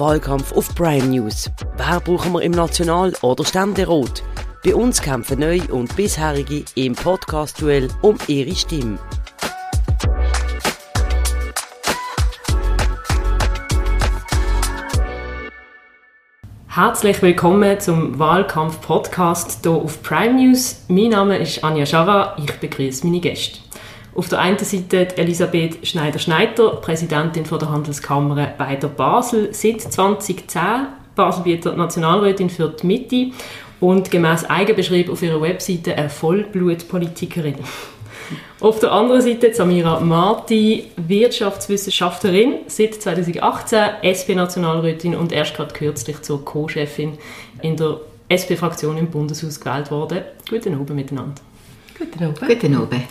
Wahlkampf auf Prime News. Wer brauchen wir im National- oder Ständerat? Bei uns kämpfen neu und bisherige im Podcast-Duell um ihre Stimme. Herzlich willkommen zum Wahlkampf-Podcast hier auf Prime News. Mein Name ist Anja Schara, ich begrüße meine Gäste. Auf der einen Seite Elisabeth Schneider-Schneider, Präsidentin von der Handelskammer bei der Basel, seit 2010 Baselbieter Nationalrätin für die Mitte und gemäß Eigenbeschrieb auf ihrer Webseite eine Vollblutpolitikerin. Auf der anderen Seite Samira Marti, Wirtschaftswissenschaftlerin, seit 2018 SP-Nationalrätin und erst gerade kürzlich zur Co-Chefin in der SP-Fraktion im Bundeshaus gewählt worden. Guten Abend miteinander. Guten Abend. Guten Abend.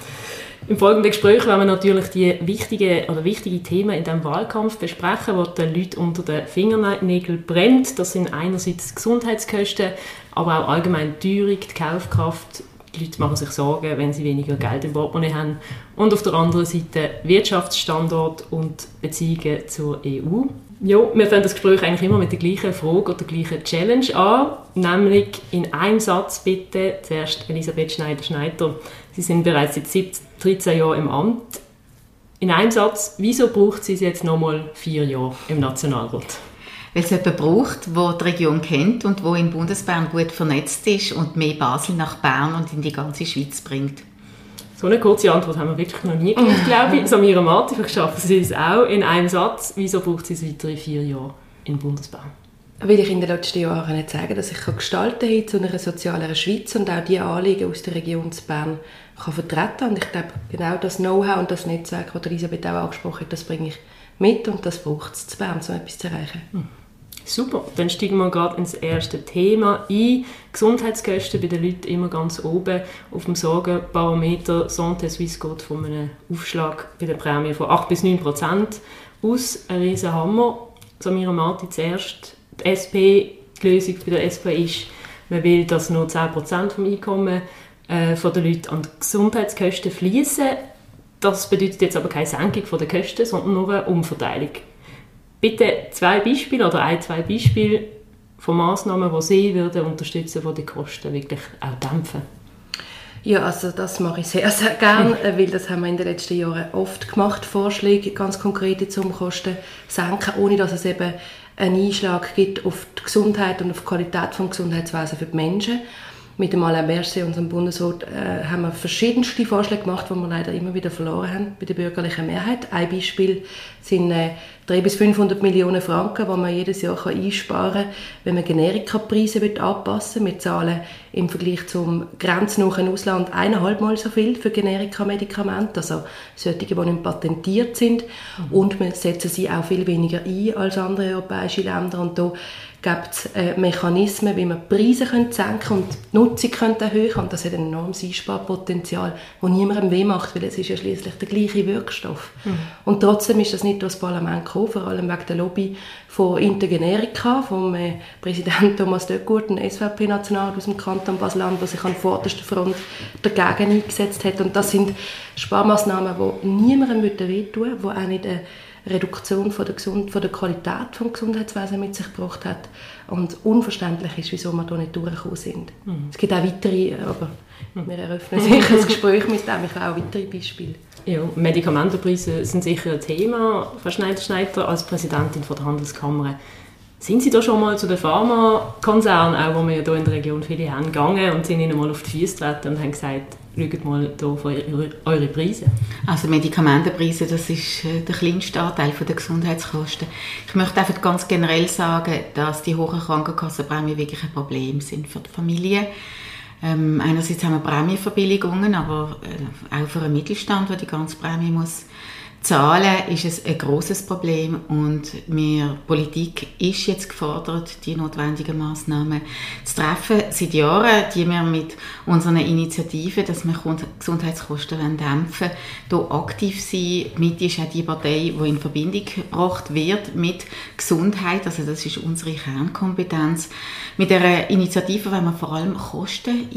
Im folgenden Gespräch werden wir natürlich die wichtigen oder wichtige Themen in diesem Wahlkampf besprechen, wo den Leuten unter den Fingernägeln brennt. Das sind einerseits Gesundheitskosten, aber auch allgemein die Teuerung, die Kaufkraft, die Leute machen sich Sorgen, wenn sie weniger Geld im Portemonnaie haben. Und auf der anderen Seite Wirtschaftsstandort und Beziehungen zur EU. Ja, wir fangen das Gespräch eigentlich immer mit der gleichen Frage oder der gleichen Challenge an, nämlich in einem Satz bitte zuerst Elisabeth Schneider-Schneider. Sie sind bereits seit 13 Jahren im Amt. In einem Satz, wieso braucht sie es jetzt nochmal vier Jahre im Nationalrat? Weil es jemanden braucht, der die Region kennt und wo in Bundesbern gut vernetzt ist und mehr Basel nach Bern und in die ganze Schweiz bringt. So eine kurze Antwort haben wir wirklich noch nie gehört, glaube ich. Samira Marti, vielleicht schaffen Sie es auch in einem Satz. Wieso braucht sie es weitere vier Jahre in Bundesbern? Weil ich in den letzten Jahren nicht sagen dass ich gestalten kann zu einer sozialeren Schweiz und auch die Anliegen aus der Region zu Bern kann vertreten Und ich glaube, genau das Know-how und das Netzwerk, das Elisabeth auch angesprochen hat, das bringe ich mit und das braucht es zu Bern, um etwas zu erreichen. Hm. Super, dann steigen wir gerade ins erste Thema ein. Gesundheitskosten bei den Leuten immer ganz oben auf dem Sorgenbarometer. Santé Suisse geht von einem Aufschlag bei der Prämie von 8 bis 9 Prozent aus. Ein riesen Hammer. Samira Marti zuerst. Die SP, die Lösung bei der SP ist, man will, dass nur 10 Prozent vom Einkommen äh, von den Leuten an die Gesundheitskosten fließen. Das bedeutet jetzt aber keine Senkung der Kosten, sondern nur eine Umverteilung. Bitte zwei Beispiele oder ein, zwei Beispiele von Massnahmen, die Sie würden unterstützen, die die Kosten wirklich auch dämpfen. Ja, also das mache ich sehr, sehr gerne, weil das haben wir in den letzten Jahren oft gemacht, Vorschläge, ganz konkrete zum Kosten senken, ohne dass es eben einen Einschlag gibt auf die Gesundheit und auf die Qualität des Gesundheitswesens für die Menschen. Mit dem Alain Berset, unserem Bundesrat, äh, haben wir verschiedenste Vorschläge gemacht, die wir leider immer wieder verloren haben bei der bürgerlichen Mehrheit. Ein Beispiel sind äh, 300 bis 500 Millionen Franken, die man jedes Jahr einsparen kann, wenn man Generikapreise anpassen will. Wir zahlen im Vergleich zum grenznahen Ausland eineinhalb so viel für Generika-Medikamente, also solche, die nicht patentiert sind. Mhm. Und wir setzen sie auch viel weniger ein als andere europäische Länder. Und da gibt es äh, Mechanismen, wie man Preise können senken und die Nutzung können erhöhen Und das hat ein enormes Einsparpotenzial, das niemandem weh macht, weil es ist ja schließlich der gleiche Wirkstoff. Mhm. Und trotzdem ist das nicht durch das Parlament gekommen, vor allem wegen der Lobby von Intergenerika, vom äh, Präsident Thomas Döckurt, ein SVP-National aus dem Kanton Basel-Land, der sich an vorderster Front dagegen eingesetzt hat. Und das sind Sparmaßnahmen, die niemandem wehtun die auch nicht eine Reduktion von der, Gesund von der Qualität des Gesundheitswesens mit sich gebracht hat. Und unverständlich ist, wieso wir da nicht durchgekommen sind. Mhm. Es gibt auch weitere, aber wir eröffnen sicher ein Gespräch mit dem. Ich habe auch weitere Beispiele. Ja, Medikamentenpreise sind sicher ein Thema. Frau Schneider-Schneider, als Präsidentin von der Handelskammer, sind Sie da schon mal zu den Pharmakonzernen, auch wo wir ja hier in der Region viele haben, gegangen und sind ihnen mal auf die Füße getreten und haben gesagt, schaut mal hier auf eure Preise? Also Medikamentenpreise, das ist äh, der kleinste Anteil der Gesundheitskosten. Ich möchte einfach ganz generell sagen, dass die hohen Krankenkassenprämien wirklich ein Problem sind für die Familie. Ähm, einerseits haben wir Prämienverbilligungen, aber äh, auch für einen Mittelstand, der die ganze Prämie muss Zahlen ist es ein großes Problem und wir Politik ist jetzt gefordert, die notwendigen Maßnahmen zu treffen. Seit Jahren, die wir mit unseren Initiativen, dass wir Gesundheitskosten dämpfen, hier aktiv sind. Mit ist auch die Partei, die in Verbindung gebracht wird mit Gesundheit. Also das ist unsere Kernkompetenz. Mit der Initiative wollen wir vor allem Kosten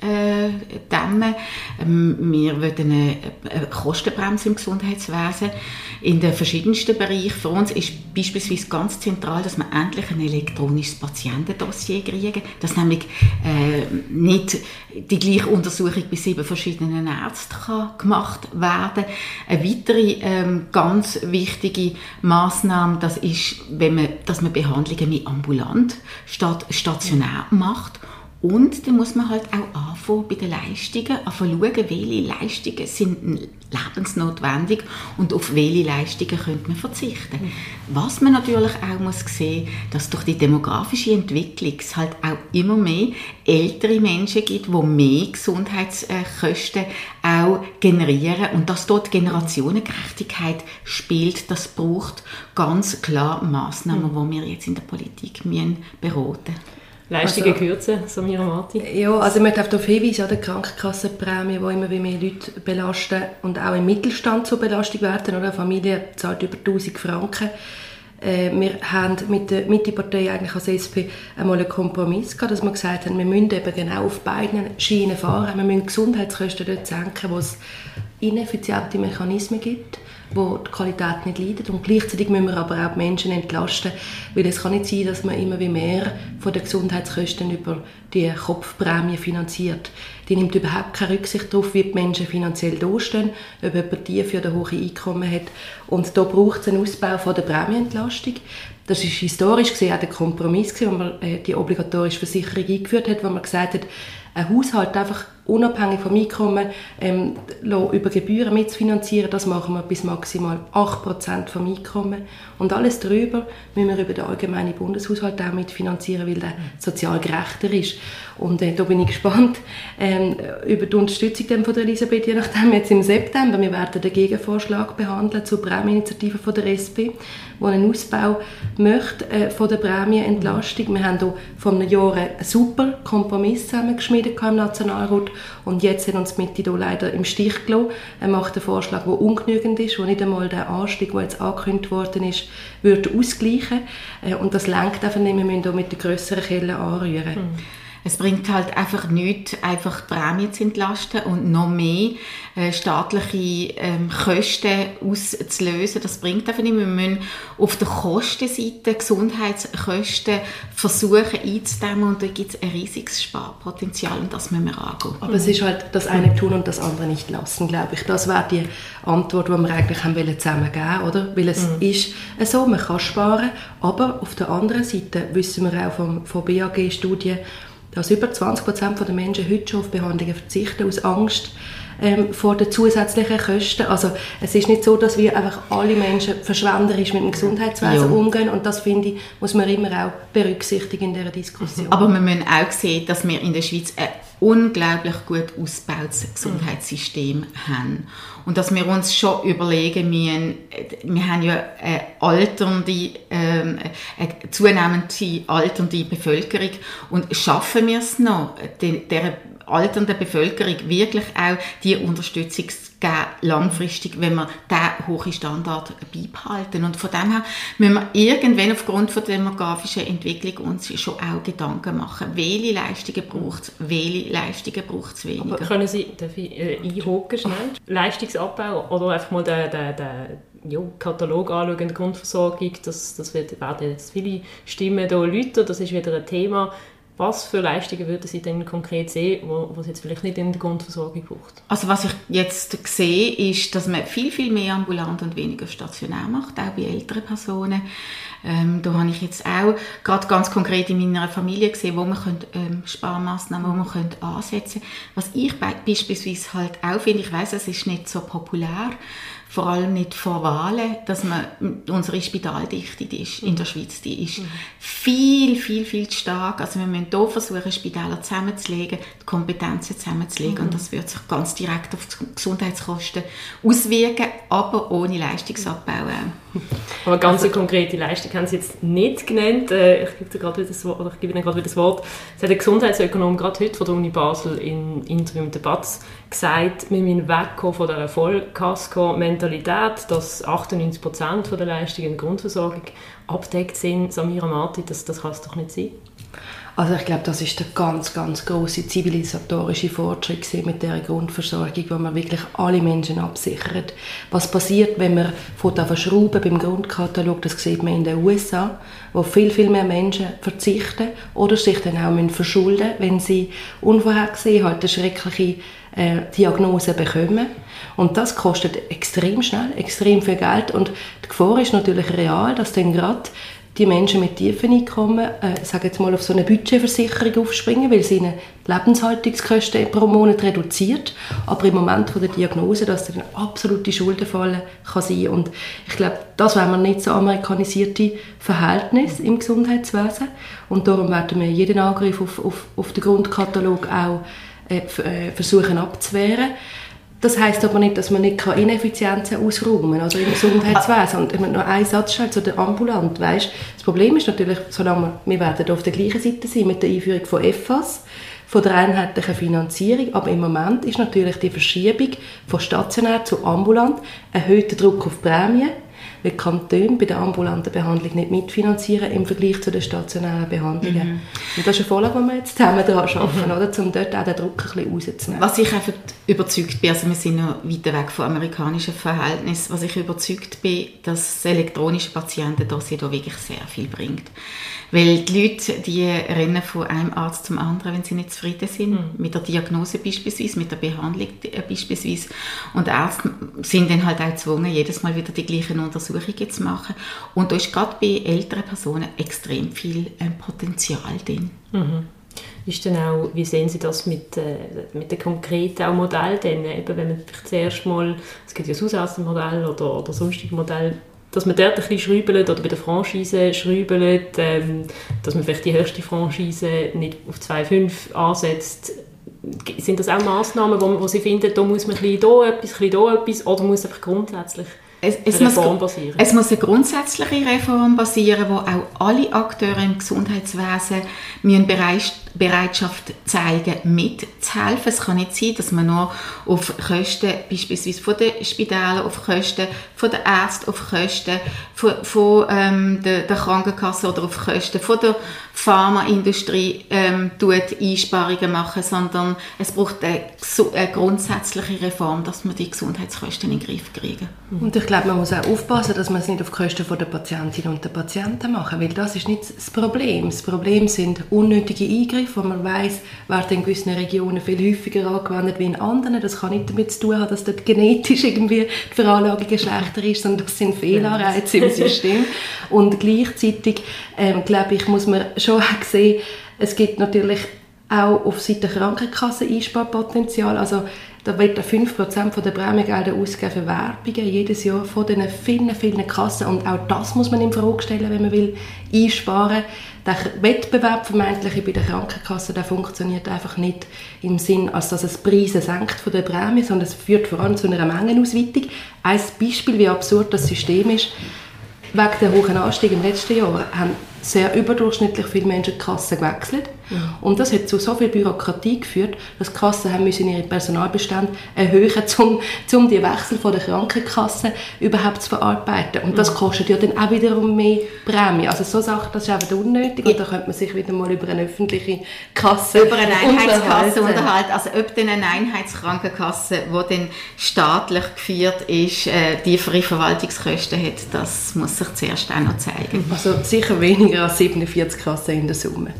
eindämmen. Ähm, wir wollen eine Kostenbremse im Gesundheitswesen Gesundheitswesen in den verschiedensten Bereichen. Für uns ist beispielsweise ganz zentral, dass wir endlich ein elektronisches Patientendossier kriegen, dass nämlich äh, nicht die gleiche Untersuchung bei sieben verschiedenen Ärzten kann gemacht werden. Eine weitere ähm, ganz wichtige Maßnahme, das ist, wenn man, dass man Behandlungen mit ambulant statt stationär macht und dann muss man halt auch anfangen bei den Leistungen, anfangen schauen, welche Leistungen sind lebensnotwendig und auf welche Leistungen könnte man verzichten. Was man natürlich auch muss sehen, dass durch die demografische Entwicklung es halt auch immer mehr ältere Menschen gibt, die mehr Gesundheitskosten auch generieren und dass dort Generationengerechtigkeit spielt, das braucht ganz klar Maßnahmen, die wir jetzt in der Politik müssen beraten müssen. Leistungen also, kürzen, Samira Marti? Ja, also ich möchte darauf hinweisen, die Krankenkassenprämie, die immer mehr Leute belasten und auch im Mittelstand zur Belastung werden. Oder? Eine Familie zahlt über 1000 Franken. Äh, wir haben mit der Mitte-Partei eigentlich als SP einmal einen Kompromiss gehabt, dass wir gesagt haben, wir müssen eben genau auf beiden Schienen fahren. Wir müssen Gesundheitskosten dort senken, wo es ineffiziente Mechanismen gibt wo die Qualität nicht leidet. Und gleichzeitig müssen wir aber auch die Menschen entlasten, weil es kann nicht sein, dass man immer wie mehr von den Gesundheitskosten über die Kopfprämie finanziert. Die nimmt überhaupt keine Rücksicht darauf, wie die Menschen finanziell dastehen, ob jemand tief oder hohe Einkommen hat. Und da braucht es einen Ausbau von der Prämienentlastung. Das ist historisch gesehen auch der Kompromiss, wo man äh, die obligatorische Versicherung eingeführt hat, wo man gesagt hat, ein Haushalt einfach unabhängig vom Einkommen ähm, über Gebühren mitzufinanzieren. Das machen wir bis maximal 8% vom Einkommen. Und alles darüber müssen wir über den allgemeinen Bundeshaushalt auch mitfinanzieren, weil der sozial gerechter ist. Und äh, da bin ich gespannt ähm, über die Unterstützung von der Elisabeth, je nachdem jetzt im September. Wir werden den Gegenvorschlag behandeln zur Prämieninitiative von der SP, die einen Ausbau möchte äh, von der Prämienentlastung. Wir haben hier vor einem Jahr einen super Kompromiss zusammengeschmiedet im Nationalrat und jetzt hat uns Mitte hier leider im Stich gelassen. Er macht einen Vorschlag, der ungenügend ist, der nicht einmal den Anstieg, der jetzt angekündigt worden ist, würde ausgleichen. Äh, und das lenkt einfach nicht, wir müssen hier mit der grösseren Kelle anrühren. Mhm. Es bringt halt einfach nichts, einfach Prämien zu entlasten und noch mehr äh, staatliche ähm, Kosten auszulösen. Das bringt einfach nicht. Wir müssen auf der Kostenseite Gesundheitskosten versuchen einzudämmen und da gibt es ein riesiges Sparpotenzial und das müssen wir angehen. Aber es ist halt das eine tun und das andere nicht lassen, glaube ich. Das wäre die Antwort, die wir eigentlich haben wollen zusammen geben, oder? Weil es mhm. ist so, man kann sparen, aber auf der anderen Seite wissen wir auch vom, von BAG-Studien, dass über 20 Prozent der Menschen heute schon auf Behandlungen verzichten aus Angst ähm, vor den zusätzlichen Kosten. Also es ist nicht so, dass wir einfach alle Menschen verschwenderisch mit dem Gesundheitswesen ja. umgehen und das finde ich, muss man immer auch berücksichtigen in dieser Diskussion. Aber wir müssen auch sehen, dass wir in der Schweiz ein unglaublich gut ausgebautes Gesundheitssystem mhm. haben und dass wir uns schon überlegen müssen, wir haben ja eine alternde, ähm, eine zunehmende alternde Bevölkerung. Und schaffen wir es noch, der alternden Bevölkerung wirklich auch die Unterstützung zu geben, langfristig, wenn wir diesen hohen Standard beibehalten. Und von dem her müssen wir irgendwann aufgrund der demografischen Entwicklung uns schon auch Gedanken machen, welche Leistungen braucht es, welche Leistungen braucht es weniger. Aber können Sie, darf ich äh, einhaken schnell, Leistungsabbau oder einfach mal den, den, den ja, Katalog anschauen, die Grundversorgung, das, das wird, werden jetzt viele Stimmen hier läuten, das ist wieder ein Thema, was für Leistungen würden Sie denn konkret sehen, wo, wo es jetzt vielleicht nicht in der Grundversorgung braucht? Also was ich jetzt sehe, ist, dass man viel, viel mehr ambulant und weniger stationär macht, auch bei älteren Personen. Ähm, da habe ich jetzt auch gerade ganz konkret in meiner Familie gesehen, wo man könnte, ähm, Sparmaßnahmen, wo man könnte ansetzen. Was ich beispielsweise halt auch finde, ich weiß, es ist nicht so populär, vor allem nicht vor Wahlen, dass man unsere Spitaldichte die ist, in der Schweiz, die ist mhm. viel, viel, viel zu stark. Also wir müssen hier versuchen, Spitäler zusammenzulegen, die Kompetenzen zusammenzulegen mhm. und das wird sich ganz direkt auf die Gesundheitskosten auswirken, aber ohne Leistungsabbau Aber ganz also, konkrete Leistung haben Sie jetzt nicht genannt. Äh, ich gebe, gerade das Wort, oder ich gebe Ihnen gerade wieder das Wort. Es hat der Gesundheitsökonom gerade heute von der Uni Basel in Interview mit der BATS gesagt, wir müssen wegkommen von der Vollkasko-Mentalität, dass 98% der Leistungen in der Grundversorgung abdeckt sind. Samira Marti, das, das kann es doch nicht sein. Also ich glaube, das ist der ganz, ganz große zivilisatorische Fortschritt mit der Grundversorgung, wo man wirklich alle Menschen absichert. Was passiert, wenn man von Verschrauben beim Grundkatalog, das sieht man in den USA, wo viel, viel mehr Menschen verzichten oder sich dann auch verschulden wenn sie unvorhergesehen halt eine schreckliche äh, Diagnose bekommen. Und das kostet extrem schnell, extrem viel Geld und die Gefahr ist natürlich real, dass dann gerade die Menschen mit tiefen Einkommen, äh, sagen jetzt mal, auf so eine Budgetversicherung aufspringen, weil sie ihnen die Lebenshaltungskosten pro Monat reduziert. Aber im Moment von der Diagnose, dass dann absolute Schuldenfalle kann sein. Und ich glaube, das wäre nicht so amerikanisierte Verhältnis im Gesundheitswesen. Und darum werden wir jeden Angriff auf, auf, auf den Grundkatalog auch äh, äh versuchen abzuwehren. Das heißt aber nicht, dass man nicht Ineffizienzen ausräumen kann, also im Gesundheitswesen. Und ich möchte noch einen Satz zu der Ambulant. Weißt, das Problem ist natürlich, solange wir, wir werden auf der gleichen Seite sein mit der Einführung von EFAS, von der einheitlichen Finanzierung, aber im Moment ist natürlich die Verschiebung von stationär zu ambulant erhöhter Druck auf Prämien weil die Kantone bei der ambulanten Behandlung nicht mitfinanzieren im Vergleich zu den stationären Behandlungen. Mhm. Und das ist eine Vorlage, die wir jetzt zusammen daran arbeiten, mhm. oder, um dort auch den Druck ein bisschen rauszunehmen. Was ich einfach überzeugt bin, also wir sind noch weiter weg vom amerikanischen Verhältnis, was ich überzeugt bin, dass das elektronische Patientendossier da wirklich sehr viel bringt. Weil die Leute, die rennen von einem Arzt zum anderen, wenn sie nicht zufrieden sind, mhm. mit der Diagnose beispielsweise, mit der Behandlung äh, beispielsweise. Und Ärzte sind dann halt auch gezwungen, jedes Mal wieder die gleichen Untersuchungen zu machen. Und da ist gerade bei älteren Personen extrem viel äh, Potenzial drin. Mhm. Ist dann auch, wie sehen Sie das mit, äh, mit dem konkreten Modell? Denn, eben, wenn man zuerst mal, es gibt ja das Hausarztmodell oder, oder sonstige Modelle, dass man dort ein bisschen schraubelt oder bei der Franchise schraubelt, ähm, dass man vielleicht die höchste Franchise nicht auf 2,5 ansetzt. Sind das auch Massnahmen, wo, wo Sie finden, da muss man ein bisschen da etwas, ein bisschen da etwas oder muss einfach grundsätzlich es, es Reform muss, basieren? Es muss eine grundsätzliche Reform basieren, wo auch alle Akteure im Gesundheitswesen müssen Bereitschaft zeigen, mitzuhelfen. Es kann nicht sein, dass man nur auf Kosten, beispielsweise von den Spitälern, auf Kosten von den Ärzten, auf Kosten von, von ähm, der, der Krankenkasse oder auf Kosten von der Pharmaindustrie ähm, tut Einsparungen machen, sondern es braucht eine, eine, grundsätzliche Reform, dass wir die Gesundheitskosten in den Griff kriegen. Und ich glaube, man muss auch aufpassen, dass man es nicht auf Kosten der Patientinnen und der Patienten machen, weil das ist nicht das Problem. Das Problem sind unnötige Eingriffe, wo man weiß, werden in gewissen Regionen viel häufiger angewendet wie in anderen. Das kann nicht damit zu tun haben, dass dort genetisch irgendwie die Veranlagung schlechter ist, sondern das sind Fehlanreize im System. Und gleichzeitig, ähm, glaube ich, muss man schon sehen, es gibt natürlich auch auf Seite Krankenkasse Einsparpotenzial. Also da wird 5% der Prämiegelder ausgegeben für Werbungen jedes Jahr von diesen vielen, vielen Kassen. Und auch das muss man in Frage stellen, wenn man will einsparen. Der Wettbewerb vermeintlich bei der Krankenkasse, der funktioniert einfach nicht im Sinn, als dass es Preise senkt von der Prämie, sondern es führt vor allem zu einer Mengenausweitung. Ein Beispiel, wie absurd das System ist, wegen der hohen Anstieg im letzten Jahr haben sehr überdurchschnittlich viele Menschen die Kasse gewechselt. Mhm. Und das hat zu so viel Bürokratie geführt, dass die Kassen haben müssen ihre Personalbestände erhöhen, um, um die Wechsel von der Krankenkasse überhaupt zu verarbeiten. Und das mhm. kostet ja dann auch wiederum mehr Prämie. Also so Sachen, das ist einfach unnötig. Und da könnte man sich wieder mal über eine öffentliche Kasse Über eine Einheitskasse unterhalten. Also ob denn eine Einheitskrankenkasse, die dann staatlich geführt ist, äh, tiefere Verwaltungskosten hat, das muss sich zuerst auch noch zeigen. Also sicher weniger weniger als 47 Kassen in der Summe.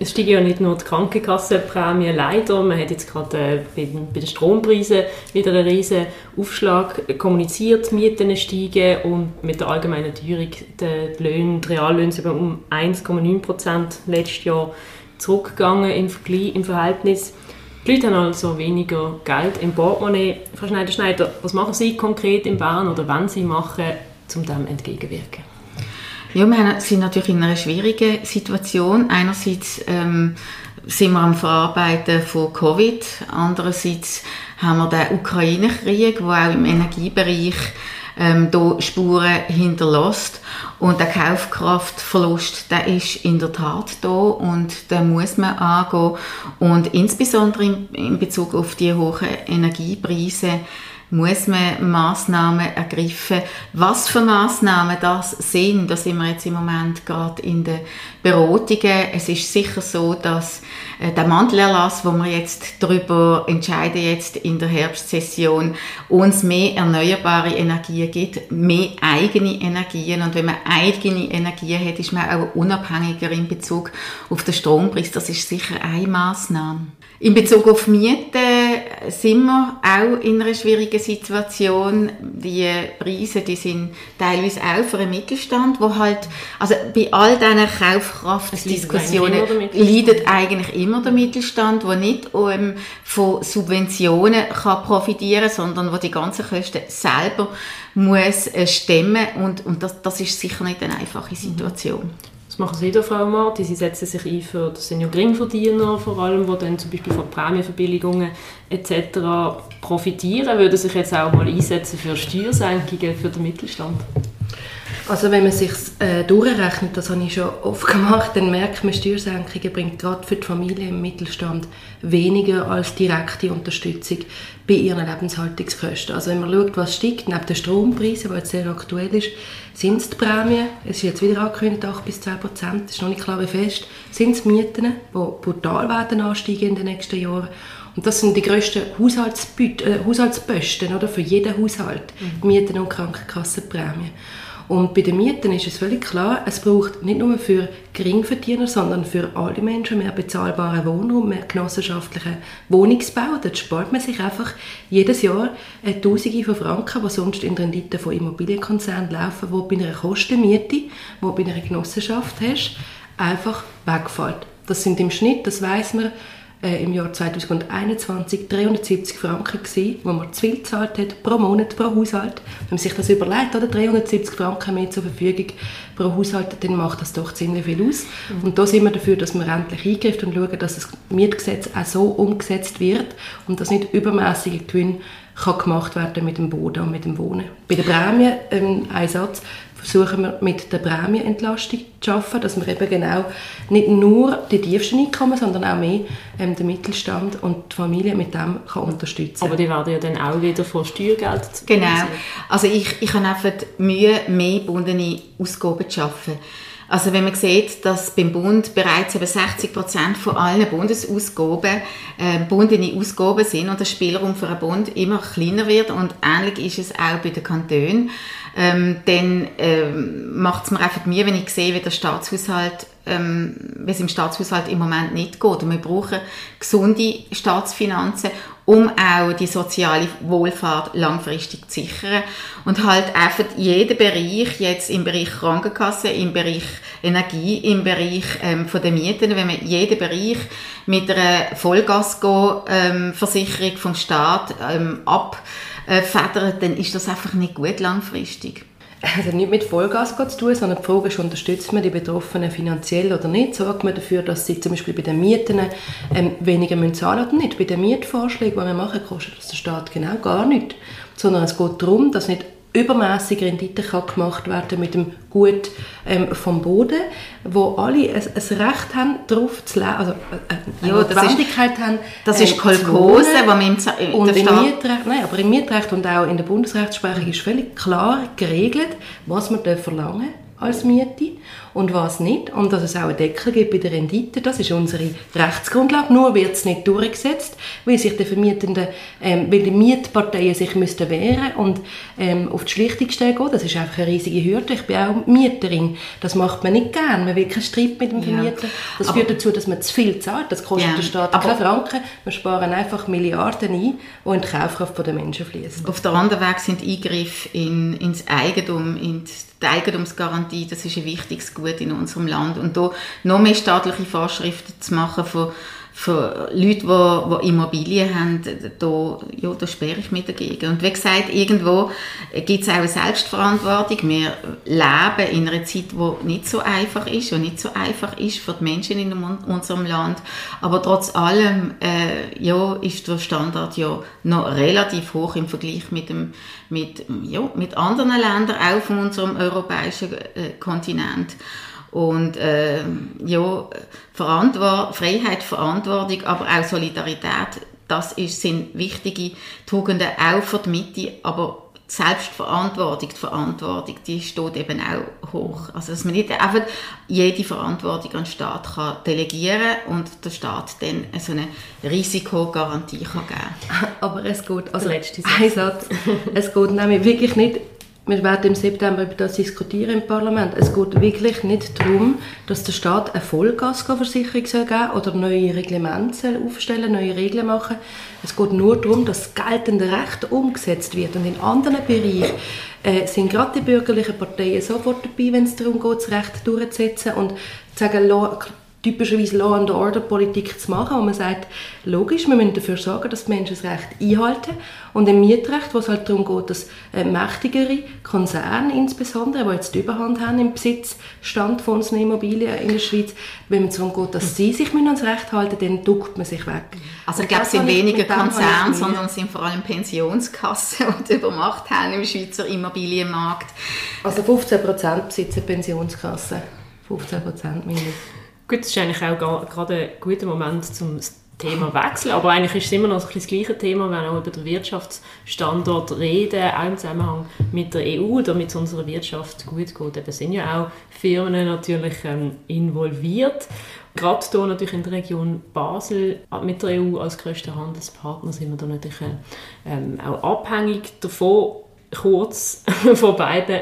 Es steigen ja nicht nur die Krankenkassenprämien leider, man hat jetzt gerade äh, bei, den Strompreisen wieder einen riesen Aufschlag kommuniziert, die Mieten steigen und mit der allgemeinen Teuerung die Löhne, die Reallöhne sind um 1,9 Prozent letztes Jahr zurückgegangen im, Vergleich, im Verhältnis. Die Leute haben also weniger Geld im Portemonnaie. Frau Schneider-Schneider, was machen Sie konkret in Bern oder wenn Sie machen, um dem entgegenwirken? Ja, wir sind natürlich in einer schwierigen Situation. Einerseits ähm, sind wir am Verarbeiten von Covid, andererseits haben wir den Ukraine-Krieg, der auch im Energiebereich ähm, da Spuren hinterlässt. Und der Kaufkraftverlust, der ist in der Tat da und den muss man angehen. Und insbesondere in, in Bezug auf die hohen Energiepreise muss man Massnahmen ergreifen. Was für Massnahmen das sind, da sind wir jetzt im Moment gerade in den Beratungen. Es ist sicher so, dass äh, der Mantelerlass, wo wir jetzt darüber entscheiden, jetzt in der Herbstsession, uns mehr erneuerbare Energien gibt, mehr eigene Energien. Und wenn man eigene Energien hat, ist man auch unabhängiger in Bezug auf den Strompreis. Das ist sicher eine Massnahme. In Bezug auf Mieten sind wir auch in einer schwierigen Situation. Die Preise, die sind teilweise auch für den Mittelstand, wo halt, also bei all diesen Kaufkraftdiskussionen leidet eigentlich immer der Mittelstand, der nicht um, von Subventionen kann profitieren, sondern wo die ganzen Kosten selber muss äh, stemmen und, und das, das ist sicher nicht eine einfache Situation. Machen Sie, Frau Marti. Sie setzen sich ein für das sind ja Geringverdiener vor allem, die dann zum Beispiel von Prämienverbilligungen etc. profitieren. Würden sich jetzt auch mal einsetzen für Steuersenkungen für den Mittelstand? Also wenn man sich äh, durchrechnet, das habe ich schon oft gemacht, dann merkt man, Steuersenkungen bringt gerade für die Familie im Mittelstand weniger als direkte Unterstützung bei ihren Lebenshaltungskosten. Also wenn man schaut, was steigt, neben den Strompreisen, die jetzt sehr aktuell ist, sind es die Prämien, es ist jetzt wieder angekündigt, 8 bis 10 Prozent, ist noch nicht klar wie fest, sind es Mieten, die brutal werden ansteigen in den nächsten Jahren und das sind die grössten äh, Haushaltsposten oder, für jeden Haushalt, mhm. Mieten und Krankenkassenprämien. Und bei den Mieten ist es völlig klar, es braucht nicht nur für Geringverdiener, sondern für alle Menschen mehr bezahlbaren Wohnraum, mehr genossenschaftlichen Wohnungsbau. Dort spart man sich einfach jedes Jahr Tausende von Franken, die sonst in Renditen von Immobilienkonzernen laufen, wo bei einer Kostenmiete, die bei einer Genossenschaft hast, einfach wegfällt. Das sind im Schnitt, das weiß man, äh, im Jahr 2021 370 Franken gewesen, wo man zu viel gezahlt hat pro Monat, pro Haushalt. Wenn man sich das überlegt, oder 370 Franken mehr zur Verfügung pro Haushalt, dann macht das doch ziemlich viel aus. Mhm. Und da sind wir dafür, dass man endlich eingreift und schauen, dass das Mietgesetz auch so umgesetzt wird und dass nicht übermäßige Gewinn kann gemacht werden mit dem Boden und mit dem Wohnen. Bei der Prämie, ähm, ein Satz, versuchen wir mit der Prämienentlastung zu schaffen, dass wir eben genau nicht nur die tiefsten Einkommen, sondern auch mehr ähm, den Mittelstand und die Familie mit dem kann unterstützen Aber die werden ja dann auch wieder von Steuergeld Genau. Also ich, ich habe einfach die Mühe, mehr bundene Ausgaben zu schaffen. Also wenn man sieht, dass beim Bund bereits über 60 Prozent von allen Bundesausgaben äh, bundene Ausgaben sind und der Spielraum für einen Bund immer kleiner wird und ähnlich ist es auch bei den Kantonen ähm, dann ähm, macht es mir einfach mir, wenn ich sehe, wie der Staatshaushalt, ähm, wie es im Staatshaushalt im Moment nicht geht. Und wir brauchen gesunde Staatsfinanzen, um auch die soziale Wohlfahrt langfristig zu sichern. Und halt einfach jeden Bereich, jetzt im Bereich Krankenkasse, im Bereich Energie, im Bereich ähm, von den Mieten, wenn man jeden Bereich mit einer Vollgasversicherung ähm, vom Staat ähm, ab äh, federt, dann ist das einfach nicht gut langfristig. Also nicht mit Vollgas zu tun, sondern die Frage ist, unterstützt man die Betroffenen finanziell oder nicht? Sorgt man dafür, dass sie zum Beispiel bei den Mieten ähm, weniger müssen zahlen oder nicht? Bei den Mietvorschlägen, die wir machen, kostet das der Staat genau gar nichts. Sondern es geht darum, dass nicht übermäßige Rendite kann gemacht werden mit dem Gut ähm, vom Boden, wo alle ein, ein Recht haben, darauf zu leben, also äh, eine ja, Notwendigkeit ist, haben. Das ist äh, Kolkose, die man im, Z und im Mietrecht, nein, aber im Mietrecht und auch in der Bundesrechtsprechung ist völlig klar geregelt, was man verlangen als Miete und was nicht. Und dass es auch einen Deckel gibt bei der Rendite, das ist unsere Rechtsgrundlage. Nur wird es nicht durchgesetzt, weil sich die Vermietenden, ähm, weil die Mietparteien sich müssten wehren und ähm, auf die Schlichtungsstelle gehen. Das ist einfach eine riesige Hürde. Ich bin auch Mieterin. Das macht man nicht gern. Man will keinen Streit mit dem Vermieter. Ja. Das aber, führt dazu, dass man zu viel zahlt. Das kostet ja. den Staat aber, keine Franken. Wir sparen einfach Milliarden ein, die in die Kaufkraft der Menschen fließen. Auf der anderen Weg sind Eingriffe in, ins Eigentum, in die Eigentumsgarantie, das ist ein wichtiges Gut in unserem Land. Und da noch mehr staatliche Vorschriften zu machen für, für Leute, die, die Immobilien haben, da, ja, da sperre ich mich dagegen. Und wie gesagt, irgendwo gibt es auch eine Selbstverantwortung. Wir leben in einer Zeit, die nicht so einfach ist, und nicht so einfach ist für die Menschen in unserem Land. Aber trotz allem äh, ja, ist der Standard ja noch relativ hoch im Vergleich mit, dem, mit, ja, mit anderen Ländern, von unserem europäischen äh, Kontinent. Und äh, ja, Verantwort Freiheit, Verantwortung, aber auch Solidarität das ist, sind wichtige Tugenden auch für die Mitte, aber die Selbstverantwortung, die Verantwortung, die steht eben auch hoch. Also, dass man nicht einfach jede Verantwortung an den Staat kann delegieren und der Staat dann so eine Risikogarantie kann geben Aber es geht, also ein Satz, es geht nämlich wirklich nicht wir werden im September über das diskutieren im Parlament. Es geht wirklich nicht darum, dass der Staat eine Vollgasversicherung soll geben oder neue Reglemente aufstellen, neue Regeln machen. Es geht nur darum, dass das geltende Recht umgesetzt wird. Und in anderen Bereichen äh, sind gerade die bürgerlichen Parteien sofort dabei, wenn es darum geht, das Recht durchzusetzen und zu sagen, typischerweise Law and Order Politik zu machen, wo man sagt, logisch, wir müssen dafür sorgen, dass die Menschen das Recht einhalten. Und im Mietrecht, wo es halt darum geht, dass äh, mächtigere Konzerne insbesondere, die jetzt die Überhand haben im Besitzstand von unseren Immobilien in der Schweiz, wenn es darum geht, dass sie sich ans Recht halten dann duckt man sich weg. Also ich glaube, es sind weniger Konzerne, sondern es sind vor allem Pensionskassen, die die Übermacht haben im Schweizer Immobilienmarkt. Also 15% besitzen Pensionskassen. 15 Prozent mindestens. Gut, das ist eigentlich auch gerade ein guter Moment zum Thema wechseln, aber eigentlich ist es immer noch das gleiche Thema, wenn wir auch über den Wirtschaftsstandort reden, auch im Zusammenhang mit der EU, damit es unserer Wirtschaft gut geht. Eben sind ja auch Firmen natürlich ähm, involviert. Gerade hier natürlich in der Region Basel mit der EU als größter Handelspartner sind wir da natürlich ähm, auch abhängig davon, kurz von beiden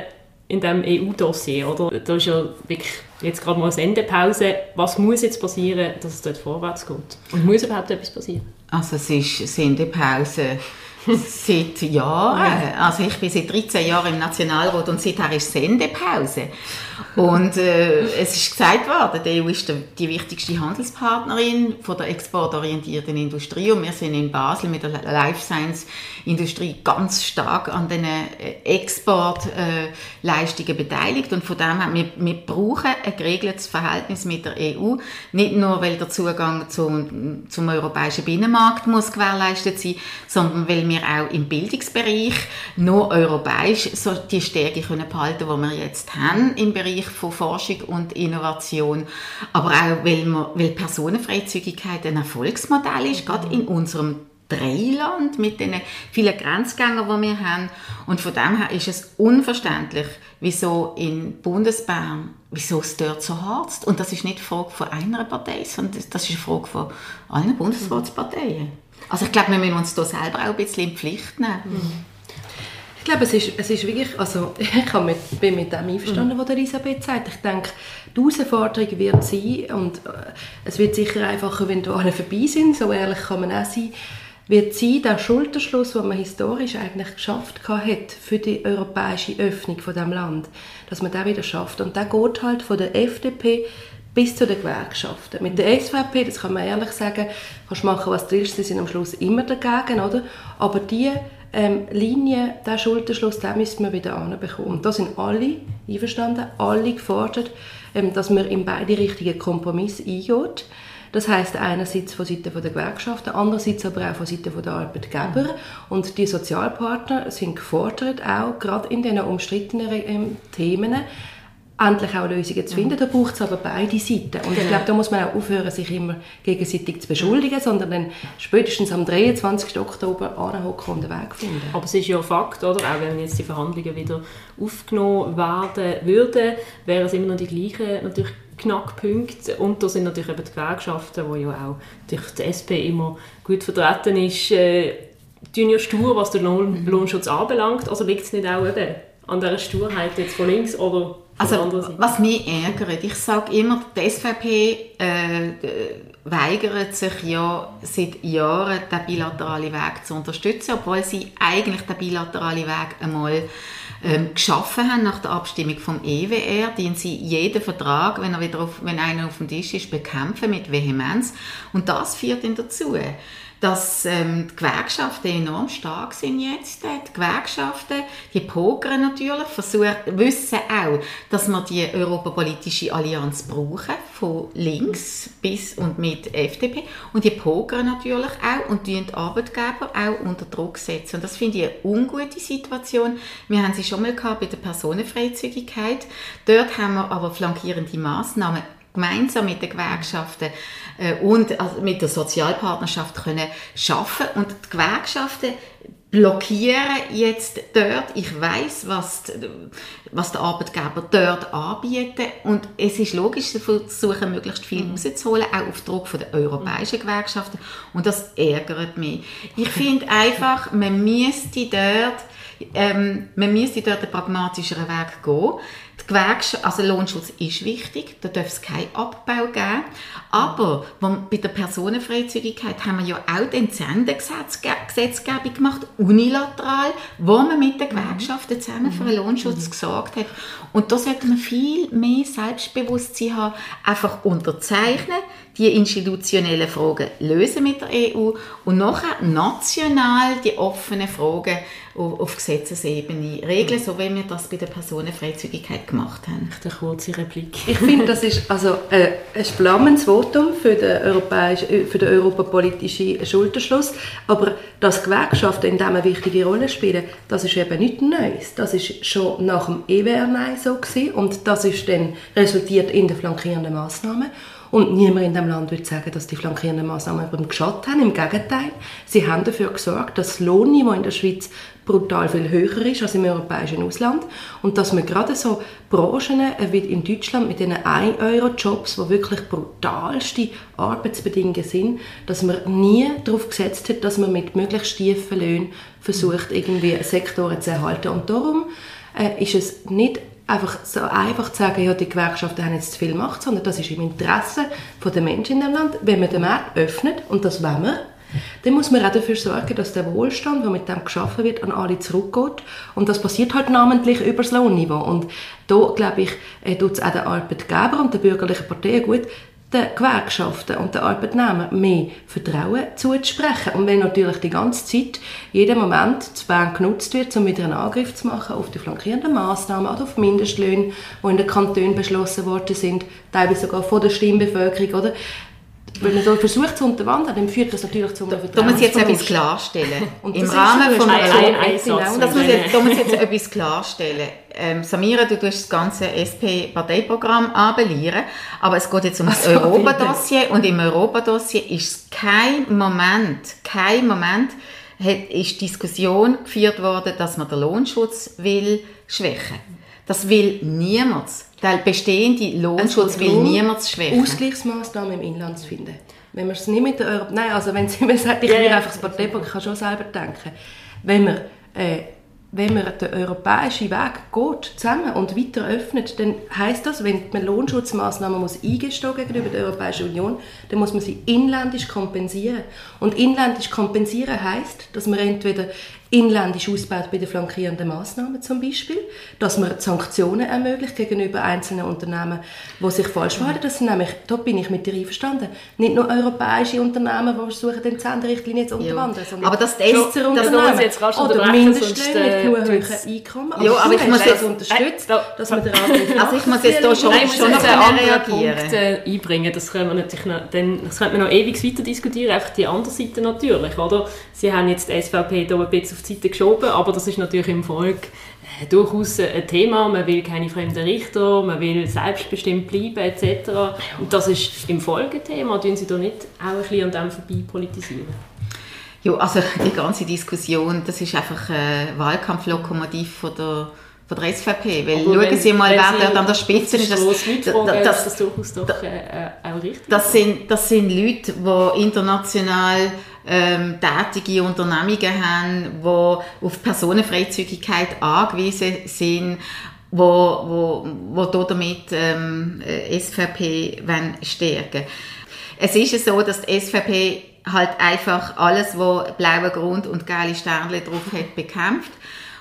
in dem EU-Dossier? Da ist ja wirklich jetzt gerade mal Sendepause. Was muss jetzt passieren, dass es dort vorwärts geht? Und muss überhaupt etwas passieren? Also es ist Sendepause seit Jahren. Also ich bin seit 13 Jahren im Nationalrat und seither ist Sendepause. Und äh, es ist gesagt worden, die EU ist die wichtigste Handelspartnerin von der exportorientierten Industrie. Und wir sind in Basel mit der Life Science Industrie ganz stark an den äh, Exportleistungen äh, beteiligt. Und von dem her, wir, wir brauchen ein geregeltes Verhältnis mit der EU, nicht nur, weil der Zugang zum, zum europäischen Binnenmarkt muss gewährleistet sein, sondern weil wir auch im Bildungsbereich nur europäisch so die Stärke können behalten, die wir jetzt haben im Bereich von Forschung und Innovation, aber auch, weil, wir, weil Personenfreizügigkeit ein Erfolgsmodell ist, gerade in unserem Dreiland mit den vielen Grenzgängern, die wir haben. Und von dem her ist es unverständlich, wieso in Bundesbern, wieso es dort so harzt. Und das ist nicht eine Frage von einer Partei, sondern das ist eine Frage von allen Bundesratsparteien. Also ich glaube, wir müssen uns da selber auch ein bisschen in Pflicht nehmen. Mhm. Ich glaube, es ist, es ist wirklich, also ich mit, bin mit dem einverstanden, mhm. was Elisabeth sagt. Ich denke, die Herausforderung wird sein, und äh, es wird sicher einfacher, wenn wir alle vorbei sind, so ehrlich kann man auch sein, wird sein, der Schulterschluss, den man historisch eigentlich geschafft hat für die europäische Öffnung von dem Land, dass man den wieder schafft. Und der geht halt von der FDP bis zu den Gewerkschaften. Mit der SVP, das kann man ehrlich sagen, kannst du machen, was du willst, sie sind am Schluss immer dagegen, oder? Aber die ähm, Linie, der Schulterschluss, den müssen wir wieder anbekommen. Da sind alle einverstanden, alle gefordert, ähm, dass man in beide Richtungen Kompromiss eingeht. Das heißt einerseits von Seiten der Gewerkschaften, andererseits aber auch von Seiten der Arbeitgeber. Und die Sozialpartner sind gefordert, auch gerade in diesen umstrittenen ähm, Themen, endlich auch Lösungen zu finden. Da braucht es aber beide Seiten. Und ich genau. glaube, da muss man auch aufhören, sich immer gegenseitig zu beschuldigen, sondern dann spätestens am 23. Oktober anhocken und einen Weg finden. Aber es ist ja ein Fakt, oder? Auch wenn jetzt die Verhandlungen wieder aufgenommen werden würden, wären es immer noch die gleichen natürlich Knackpunkte. Und da sind natürlich eben die Gewerkschaften, wo ja auch durch die SP immer gut vertreten ist, äh, tun ja stur, was den Lohn, mhm. Lohnschutz anbelangt. Also liegt es nicht auch eben an dieser Sturheit jetzt von links oder von also, was mich ärgert, ich sage immer, die SVP äh, weigert sich ja seit Jahren, den bilateralen Weg zu unterstützen, obwohl sie eigentlich den bilateralen Weg einmal ähm, geschaffen haben nach der Abstimmung vom EWR, den sie jeden Vertrag, wenn, er wieder auf, wenn einer auf dem Tisch ist, bekämpfen mit Vehemenz. Und das führt dann dazu, dass ähm, die Gewerkschaften enorm stark sind jetzt. Die Gewerkschaften, die pokern natürlich, versuchen, wissen auch, dass wir die europapolitische Allianz brauchen, von links bis und mit FDP. Und die pokern natürlich auch und die Arbeitgeber auch unter Druck setzen. Und das finde ich eine ungute Situation. Wir haben sie schon mal gehabt bei der Personenfreizügigkeit. Dort haben wir aber flankierende Maßnahmen gemeinsam mit den Gewerkschaften äh, und also mit der Sozialpartnerschaft können schaffen und die Gewerkschaften blockieren jetzt dort. Ich weiß, was, was der Arbeitgeber dort anbietet und es ist logisch, sie versuchen möglichst viel mhm. rauszuholen, auch auf Druck von den europäischen Gewerkschaften und das ärgert mich. Ich finde einfach, man müsste dort ähm, man müsste dort einen pragmatischeren Weg gehen. Die Gewerkschaft, also Lohnschutz ist wichtig, da darf es keinen Abbau geben. Aber bei der Personenfreizügigkeit haben wir ja auch den Entsendegesetzgebung gemacht, unilateral, wo man mit den Gewerkschaften zusammen für einen Lohnschutz gesorgt hat. Und da sollte man viel mehr Selbstbewusstsein haben, einfach unterzeichnen, die institutionellen Fragen lösen mit der EU und nachher national die offenen Fragen auf, Gesetzesebene regeln, so wie wir das bei der Personenfreizügigkeit gemacht haben. Eine kurze Replik. Ich finde, das ist also äh, ein flammendes Votum für den, europäischen, äh, für den europapolitischen Schulterschluss, aber dass Gewerkschaften in diesem eine wichtige Rolle spielen, das ist eben nichts Neues. Das ist schon nach dem EWR so gewesen und das ist dann resultiert in den flankierenden Massnahmen. Und niemand in diesem Land würde sagen, dass die flankierenden Massnahmen über geschadet haben. Im Gegenteil, sie haben dafür gesorgt, dass das Lohnniveau in der Schweiz brutal viel höher ist als im europäischen Ausland und dass man gerade so Branchen äh, wie in Deutschland mit diesen 1-Euro-Jobs, wo wirklich brutalste Arbeitsbedingungen sind, dass man nie darauf gesetzt hat, dass man mit möglichst tiefen Löhnen versucht, irgendwie Sektoren zu erhalten. Und darum äh, ist es nicht einfach so einfach zu sagen, ja, die Gewerkschaften haben jetzt zu viel Macht, sondern das ist im Interesse der Menschen in dem Land. Wenn man den Markt öffnet, und das wollen wir, dann muss man auch dafür sorgen, dass der Wohlstand, der mit dem geschaffen wird, an alle zurückgeht. Und das passiert halt namentlich über das Lohnniveau. Und da, glaube ich, äh, tut es auch den Arbeitgeber und der bürgerlichen Partei gut, den Gewerkschaften und den Arbeitnehmern mehr Vertrauen zuzusprechen. Und wenn natürlich die ganze Zeit, jeder Moment zu Bern genutzt wird, um wieder einen Angriff zu machen auf die flankierenden Massnahmen oder auf Mindestlöhne, die in den Kantonen beschlossen worden sind, teilweise sogar von der Stimmbevölkerung, oder? Wenn man so versucht zu unterwandern, dann führt das natürlich zu einem Da muss ich jetzt etwas klarstellen. Und Im Rahmen von ein, ein, ein Satz, das muss jetzt, da muss ich jetzt etwas klarstellen. Ähm, Samira, du tust das ganze SP-Parteiprogramm abellieren, aber es geht jetzt um das Europadossier und im Europadossier ist kein Moment, kein Moment hat, ist Diskussion geführt worden, dass man den Lohnschutz will schwächen. Das will niemand. Der bestehende Lohnschutz will niemand schwächen. Ausgleichsmaßnahmen im Inland zu finden. Wenn man es nicht mit der Euro Nein, also wenn sie mir sagt, ich will einfach das Parteiprogramm, ich kann schon selber denken. Wenn man äh, wenn man den europäischen Weg geht, zusammen und weiter öffnet, dann heißt das, wenn man Lohnschutzmaßnahmen muss eingestehen gegenüber der Europäischen Union, dann muss man sie inländisch kompensieren. Und inländisch kompensieren heißt, dass man entweder inländisch ausbaut bei den flankierenden Maßnahmen zum Beispiel, dass man Sanktionen ermöglicht gegenüber einzelnen Unternehmen, die sich falsch verhalten. Das sind nämlich, da bin ich mit dir einverstanden, nicht nur europäische Unternehmen, die versuchen, den Zentrenrichtlinie zu unterwandern, sondern aber das, das, das Unternehmen jetzt oder Mindestlöhne mit genug hohen Einkommen. Aber ja, aber ich muss jetzt unterstützt, äh, dass man Also ich muss jetzt da schon, Nein, schon noch einen Punkt äh, einbringen. Das können wir natürlich noch, dann, das könnte man noch ewig weiter diskutieren, einfach die andere Seite natürlich, oder? Sie haben jetzt die SVP da ein bisschen auf die Seite geschoben, aber das ist natürlich im Volk äh, durchaus ein Thema. Man will keine fremden Richter, man will selbstbestimmt bleiben etc. Und das ist im Folgethema. Tun Sie da nicht auch ein bisschen an dem vorbei politisieren? Ja, also die ganze Diskussion, das ist einfach ein Wahlkampflokomotiv von der von der SVP, weil Aber schauen Sie mal, wer dort an der Spitze ist. Das, das, das, das, durchaus doch äh, äh, auch richtig das sind, das sind Leute, die international ähm, tätige Unternehmungen haben, die auf Personenfreizügigkeit angewiesen sind, wo, wo, wo damit ähm, äh, SVP stärken Es ist so, dass die SVP halt einfach alles, wo blauer Grund und geile Sternchen drauf hat, bekämpft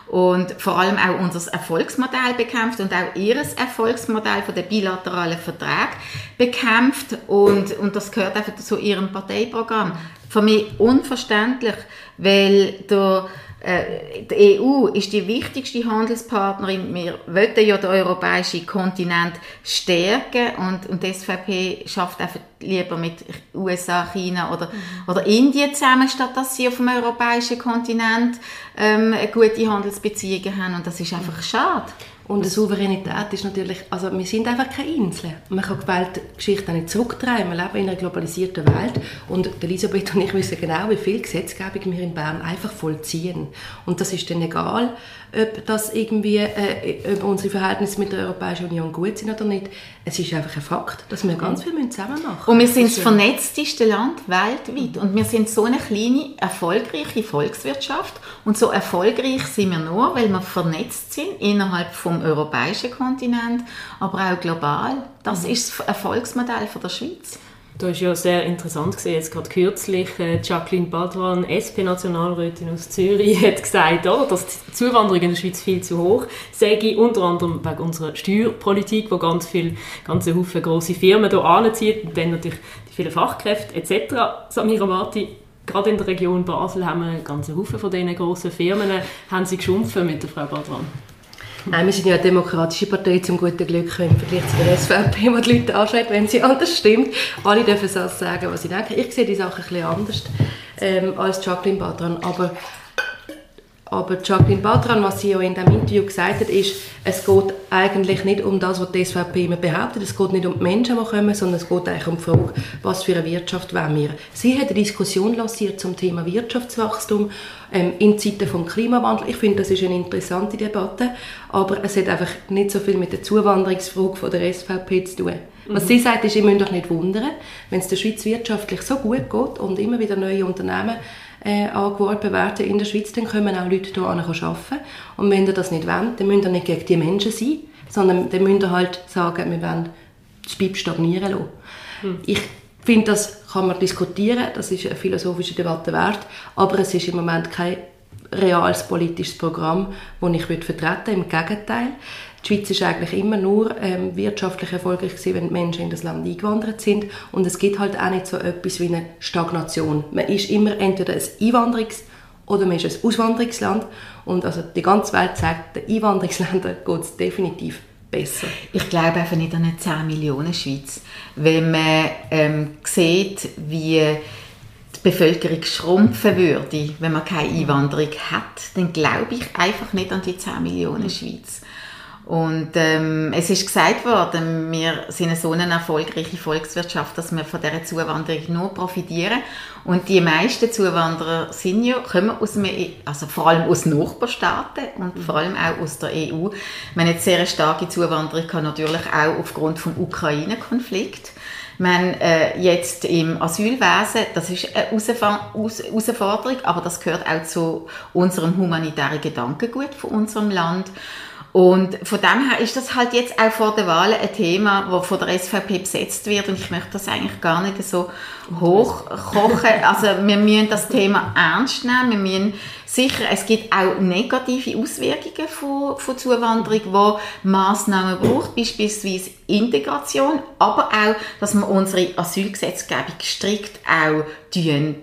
und vor allem auch unser Erfolgsmodell bekämpft und auch ihres Erfolgsmodell von den bilateralen Verträgen bekämpft und, und das gehört einfach zu ihrem Parteiprogramm. Für mich unverständlich, weil der äh, die EU ist die wichtigste Handelspartnerin. Wir wollen ja den europäischen Kontinent stärken und, und die SVP schafft einfach lieber mit USA, China oder, oder Indien zusammen, statt dass sie auf dem europäischen Kontinent ähm, gute Handelsbeziehungen haben und das ist einfach schade. Und die Souveränität ist natürlich, also wir sind einfach keine Insel. Man kann die Weltgeschichte nicht zurückdrehen. Wir leben in einer globalisierten Welt und Elisabeth und ich wissen genau, wie viel Gesetzgebung wir in Bern einfach vollziehen. Und das ist dann egal, ob das irgendwie, äh, ob unsere Verhältnisse mit der Europäischen Union gut sind oder nicht. Es ist einfach ein Fakt, dass wir ganz viel zusammen machen Und wir sind das vernetzteste Land weltweit. Und wir sind so eine kleine, erfolgreiche Volkswirtschaft. Und so erfolgreich sind wir nur, weil wir vernetzt sind innerhalb vom europäischen Kontinent, aber auch global. Das mhm. ist das Erfolgsmodell von der Schweiz. Da ist ja sehr interessant gesehen, jetzt gerade kürzlich äh, Jacqueline Badran, SP-Nationalrätin aus Zürich, hat gesagt, oder, dass die Zuwanderung in der Schweiz viel zu hoch sei, unter anderem wegen unserer Steuerpolitik, wo ganz viele, ganze Haufen grosse Firmen hier anzieht und dann natürlich die vielen Fachkräfte etc. Samira Marti, gerade in der Region Basel haben wir einen ganzen Haufen von diesen grossen Firmen, haben sie geschumpfen mit der Frau Badran. Nein, wir sind ja eine demokratische Partei zum guten Glück im Vergleich zu der SVP, wo die Leute anschreiben, wenn sie anders stimmt. Alle dürfen so sagen, was sie denken. Ich sehe die Sache ein bisschen anders ähm, als Jacqueline Badran. Aber aber Jacqueline Batran, was sie ja in dem Interview gesagt hat, ist, es geht eigentlich nicht um das, was die SVP immer behauptet. Es geht nicht um die Menschen, die kommen, sondern es geht eigentlich um die Frage, was für eine Wirtschaft wollen wir. Sie hat eine Diskussion lanciert zum Thema Wirtschaftswachstum ähm, in Zeiten des Klimawandels. Ich finde, das ist eine interessante Debatte, aber es hat einfach nicht so viel mit der Zuwanderungsfrage von der SVP zu tun. Was mhm. sie sagt, ist, ich müsst euch nicht wundern, wenn es der Schweiz wirtschaftlich so gut geht und immer wieder neue Unternehmen äh, angeworben werden in der Schweiz, dann können auch Leute hier arbeiten. Und wenn ihr das nicht wollt, dann müsst ihr nicht gegen die Menschen sein, sondern dann müsst ihr halt sagen, wir wollen das BIP stagnieren lassen. Hm. Ich finde, das kann man diskutieren, das ist eine philosophische Debatte wert, aber es ist im Moment kein reales politisches Programm, das ich vertreten würde. Im Gegenteil. Die Schweiz ist eigentlich immer nur ähm, wirtschaftlich erfolgreich gewesen, wenn die Menschen in das Land eingewandert sind. Und es gibt halt auch nicht so etwas wie eine Stagnation. Man ist immer entweder ein Einwanderungs- oder man ist ein Auswanderungsland. Und also die ganze Welt sagt, den Einwanderungsländern geht es definitiv besser. Ich glaube einfach nicht an eine 10 Millionen Schweiz. Wenn man ähm, sieht, wie die Bevölkerung schrumpfen würde, wenn man keine Einwanderung hat, dann glaube ich einfach nicht an die 10 Millionen Schweiz. Und ähm, es ist gesagt worden, wir sind so eine erfolgreiche Volkswirtschaft, dass wir von dieser Zuwanderung nur profitieren. Und die meisten Zuwanderer sind ja, kommen aus dem, e, also vor allem aus Nachbarstaaten und vor allem auch aus der EU. Man hat sehr starke Zuwanderung kann natürlich auch aufgrund vom Ukraine-Konflikt. Man äh, jetzt im Asylwesen, das ist eine Herausforderung, aber das gehört auch zu unserem humanitären Gedankengut von unserem Land. Und von dem her ist das halt jetzt auch vor der Wahl ein Thema, das von der SVP besetzt wird und ich möchte das eigentlich gar nicht so hochkochen. Also wir müssen das Thema ernst nehmen, wir müssen Sicher, es gibt auch negative Auswirkungen von, von Zuwanderung, wo Massnahmen braucht, beispielsweise Integration, aber auch, dass wir unsere Asylgesetzgebung strikt auch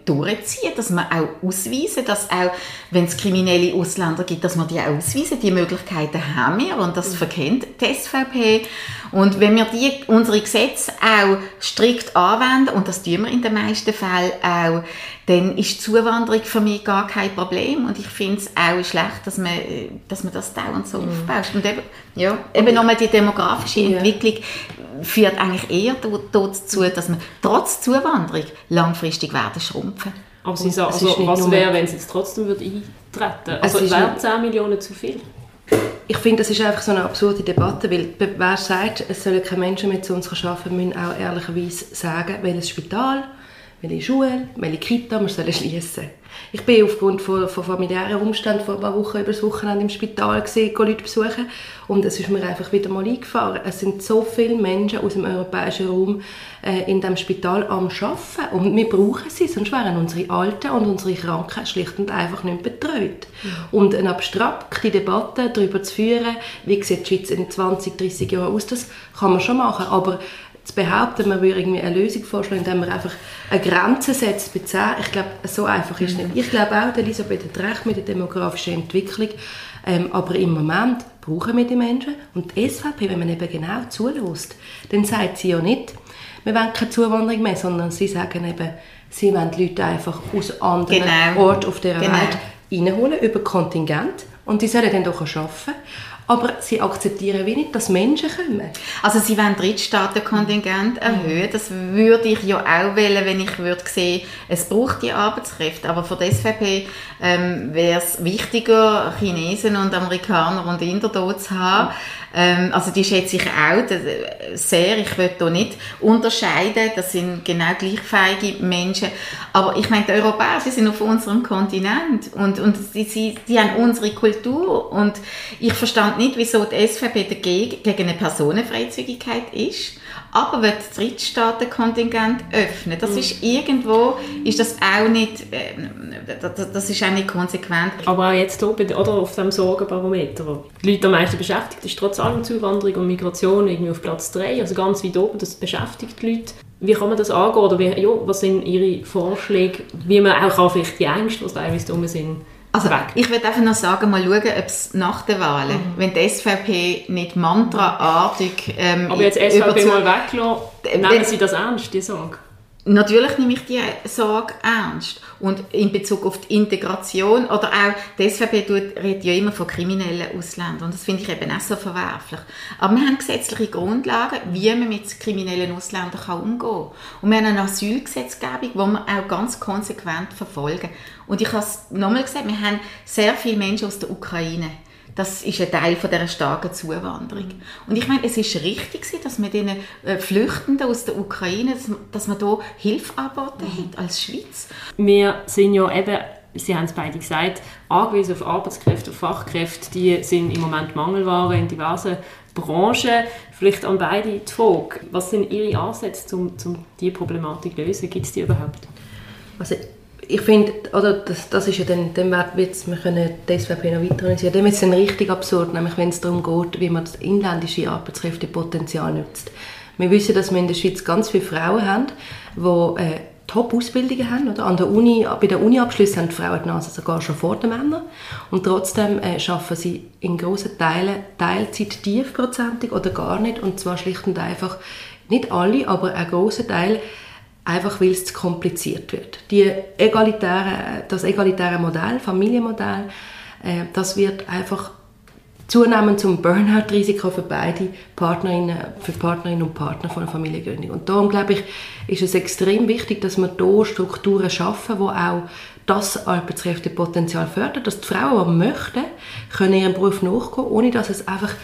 durchziehen, dass wir auch ausweisen, dass auch, wenn es kriminelle Ausländer gibt, dass wir die auch ausweisen. Die Möglichkeiten haben wir und das verkennt die SVP. Und wenn wir die, unsere Gesetze auch strikt anwenden, und das tun wir in den meisten Fällen auch, dann ist Zuwanderung für mich gar kein Problem und ich finde es auch schlecht, dass man, dass man das dauernd so mhm. aufbaut. Und eben, ja, eben nochmal die demografische Entwicklung führt eigentlich eher dazu, dass man trotz Zuwanderung langfristig werden schrumpfen. Aber Sie sagen, also, was wäre, wenn es jetzt trotzdem würde eintreten Also wären 10 Millionen zu viel? Ich finde, das ist einfach so eine absurde Debatte, weil wer sagt, es sollen keine Menschen mehr zu uns arbeiten, müssen auch ehrlicherweise sagen, welches Spital, welche Schule, welche Kita wir sollen schließen Ich bin aufgrund von, von familiären Umständen vor ein paar Wochen über das Wochenende im Spital gesehen, Leute besuchen und es ist mir einfach wieder mal eingefahren. Es sind so viele Menschen aus dem europäischen Raum äh, in dem Spital am Arbeiten und wir brauchen sie, sonst wären unsere Alten und unsere Kranken schlicht und einfach nicht betreut. Mhm. Und eine abstrakte Debatte darüber zu führen, wie sieht die Schweiz in 20, 30 Jahren aus, das kann man schon machen, aber zu behaupten, man würde irgendwie eine Lösung vorschlagen, indem man einfach eine Grenze setzt bei 10, ich glaube, so einfach ist es nicht. Ich glaube auch, Elisabeth hat recht mit der demografischen Entwicklung, ähm, aber im Moment brauchen wir die Menschen und die SVP, wenn man eben genau zulässt, dann sagt sie ja nicht, wir wollen keine Zuwanderung mehr, sondern sie sagen eben, sie wollen die Leute einfach aus anderen genau. Orten auf der genau. Welt reinholen, über Kontingent und die sollen dann doch arbeiten aber sie akzeptieren wie nicht, dass Menschen kommen. Also sie wollen Drittstaatenkontingent erhöhen. Das würde ich ja auch wählen, wenn ich würde sehen, es braucht die Arbeitskräfte. Aber für die SVP ähm, wäre es wichtiger, Chinesen und Amerikaner und Inder dort zu haben. Ähm, also die schätze ich auch sehr. Ich will da nicht unterscheiden. Das sind genau gleichfähige Menschen. Aber ich meine, die Europäer, die sind auf unserem Kontinent und, und die, die, die haben unsere Kultur. Und ich verstand nicht, wieso die SVP dagegen gegen eine Personenfreizügigkeit ist aber wird das Drittstaatenkontingent öffnen. Das mhm. ist irgendwo, ist das auch nicht, äh, das ist auch nicht konsequent. Aber auch jetzt hier, oder auf dem Sorgenbarometer, wo die Leute am meisten beschäftigt, ist trotz allem Zuwanderung und Migration irgendwie auf Platz 3, also ganz weit oben, das beschäftigt die Leute. Wie kann man das angehen oder wie, ja, was sind Ihre Vorschläge, wie man auch kann vielleicht die Ängste, die teilweise da sind, also weg. ich würde einfach noch sagen, mal schauen, ob es nach den Wahlen, mhm. wenn die SVP nicht mantraartig... Ähm, Aber jetzt SVP mal weglassen, nehmen Sie das ernst, die Sorge? Natürlich nehme ich die Sorge ernst. Und in Bezug auf die Integration, oder auch, die SVP redet ja immer von kriminellen Ausländern. Und das finde ich eben auch so verwerflich. Aber wir haben gesetzliche Grundlagen, wie man mit kriminellen Ausländern umgehen kann. Und wir haben eine Asylgesetzgebung, die wir auch ganz konsequent verfolgen. Und ich habe es nochmal gesagt, wir haben sehr viele Menschen aus der Ukraine. Das ist ein Teil von dieser starken Zuwanderung. Und ich meine, es ist richtig, dass man den äh, Flüchtenden aus der Ukraine, dass man, dass man da Hilfe angeboten hat als Schweiz. Wir sind ja eben Sie haben es beide gesagt, angewiesen auf Arbeitskräfte, auf Fachkräfte, die sind im Moment Mangelware in diversen Branchen. Vielleicht an beide die Frage, was sind Ihre Ansätze, um, um diese Problematik zu lösen? Gibt es die überhaupt? Also ich finde, oder das, das ist ja dann, dann wird wir können die SVP noch weiter organisieren, dann wird es dann richtig absurd, nämlich wenn es darum geht, wie man das inländische Arbeitskräftepotenzial nutzt. Wir wissen, dass wir in der Schweiz ganz viele Frauen haben, die äh, Top-Ausbildungen haben. Oder? An der Uni, bei den Uni-Abschlüssen haben die Frauen die Nase sogar schon vor den Männern. Und trotzdem äh, arbeiten sie in grossen Teilen Teilzeit tiefprozentig oder gar nicht. Und zwar schlicht und einfach, nicht alle, aber ein grosser Teil einfach weil es zu kompliziert wird. Die egalitäre, das egalitäre Modell, Familienmodell, äh, das wird einfach zunehmend zum Burnout-Risiko für beide Partnerinnen, für Partnerinnen und Partner von einer Familiengründung. Und darum glaube ich, ist es extrem wichtig, dass wir hier Strukturen schaffen, wo auch das Arbeitskräftepotenzial fördern, dass die Frauen, die möchten, können ihrem Beruf nachgehen, ohne dass es einfach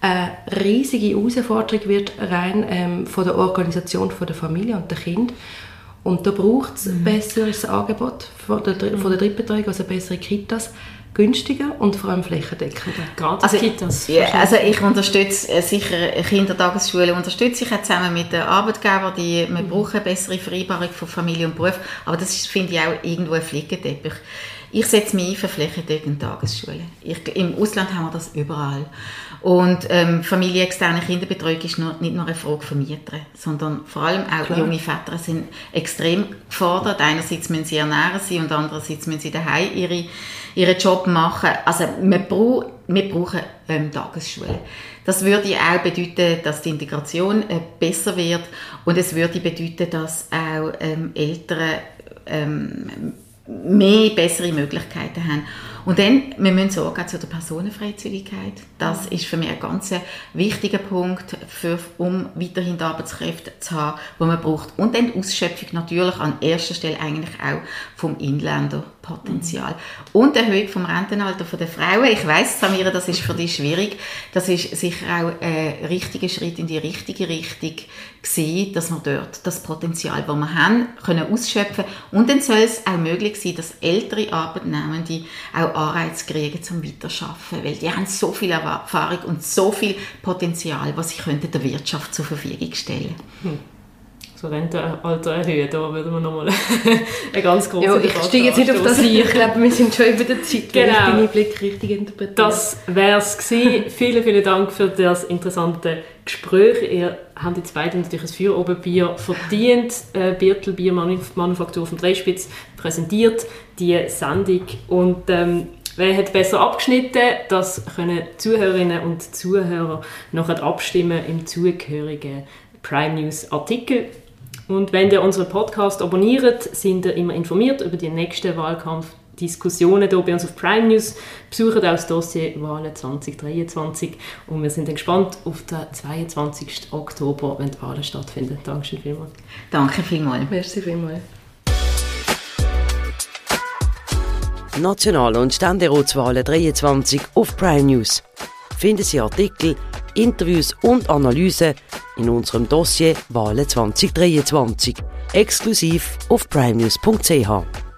eine riesige Herausforderung wird, rein ähm, von der Organisation von der Familie und der Kind. Und da braucht es mhm. besseres Angebot von der, von der Drittbetreuung, also bessere Kitas, günstiger und vor allem flächendeckender. Gratis also, Kitas. Ja, also ich unterstütze äh, sicher Kindertagesschulen, unterstütze ich auch zusammen mit den Arbeitgebern, die, wir mhm. brauchen eine bessere Vereinbarung von Familie und Beruf, aber das ist, finde ich auch irgendwo ein Flickenteppich. Ich setze mich ein für flächendeckende Tagesschulen. Ich, Im Ausland haben wir das überall. Und ähm, familienexterne Kinderbetreuung ist nur, nicht nur eine Frage von Mietern, sondern vor allem auch Klar. junge Väter sind extrem gefordert. Einerseits müssen sie ernähren sie und andererseits müssen sie daheim ihre, ihren Job machen. Also wir, brauch, wir brauchen ähm, Tagesschulen. Das würde auch bedeuten, dass die Integration äh, besser wird und es würde bedeuten, dass auch ähm, Eltern ähm, mehr bessere Möglichkeiten haben. Und dann, wir müssen sorgen zu der Personenfreizügigkeit. Das ist für mich ein ganz wichtiger Punkt, für, um weiterhin die Arbeitskräfte zu haben, die man braucht. Und dann die Ausschöpfung natürlich an erster Stelle eigentlich auch vom Inländerpotenzial. Mhm. Und die Erhöhung vom Rentenalter der Frauen. Ich weiß, Samira, das ist für dich schwierig. Das ist sicher auch ein richtiger Schritt in die richtige Richtung gewesen, dass wir dort das Potenzial, das wir haben, können ausschöpfen und dann soll es auch möglich sein, dass ältere Arbeitnehmende auch Anreiz kriegen zum Weiterarbeiten, weil die haben so viel Erfahrung und so viel Potenzial, was sie könnten der Wirtschaft zur Verfügung stellen hm. So Rentenalter erhöhen, da würden wir nochmal eine ganz große ja, Ich steige jetzt nicht auf das ein, ich glaube, wir sind schon über der Zeit, genau. ich deinen Blick richtig interpretiert. Das wäre es gewesen. vielen, vielen Dank für das interessante Gespräch. Ihr habt jetzt beide natürlich ein Feuerobenbier verdient. Äh, Birtel Biermanufaktur von Dreispitz präsentiert die Sendung und ähm, Wer hat besser abgeschnitten? Das können Zuhörerinnen und Zuhörer nachher abstimmen im zugehörigen Prime News Artikel. Und wenn ihr unseren Podcast abonniert, sind ihr immer informiert über die nächsten Wahlkampf Diskussionen hier bei uns auf Prime News. Besuchen auch das Dossier Wahlen 2023 und wir sind gespannt auf den 22. Oktober, wenn die Wahlen stattfinden. Dankeschön vielmals. Danke vielmals. Merci vielmals. National- und Ständeratswahlen 23 auf Prime News. Finden Sie Artikel, Interviews und Analysen in unserem Dossier Wahlen 2023 exklusiv auf primenews.ch.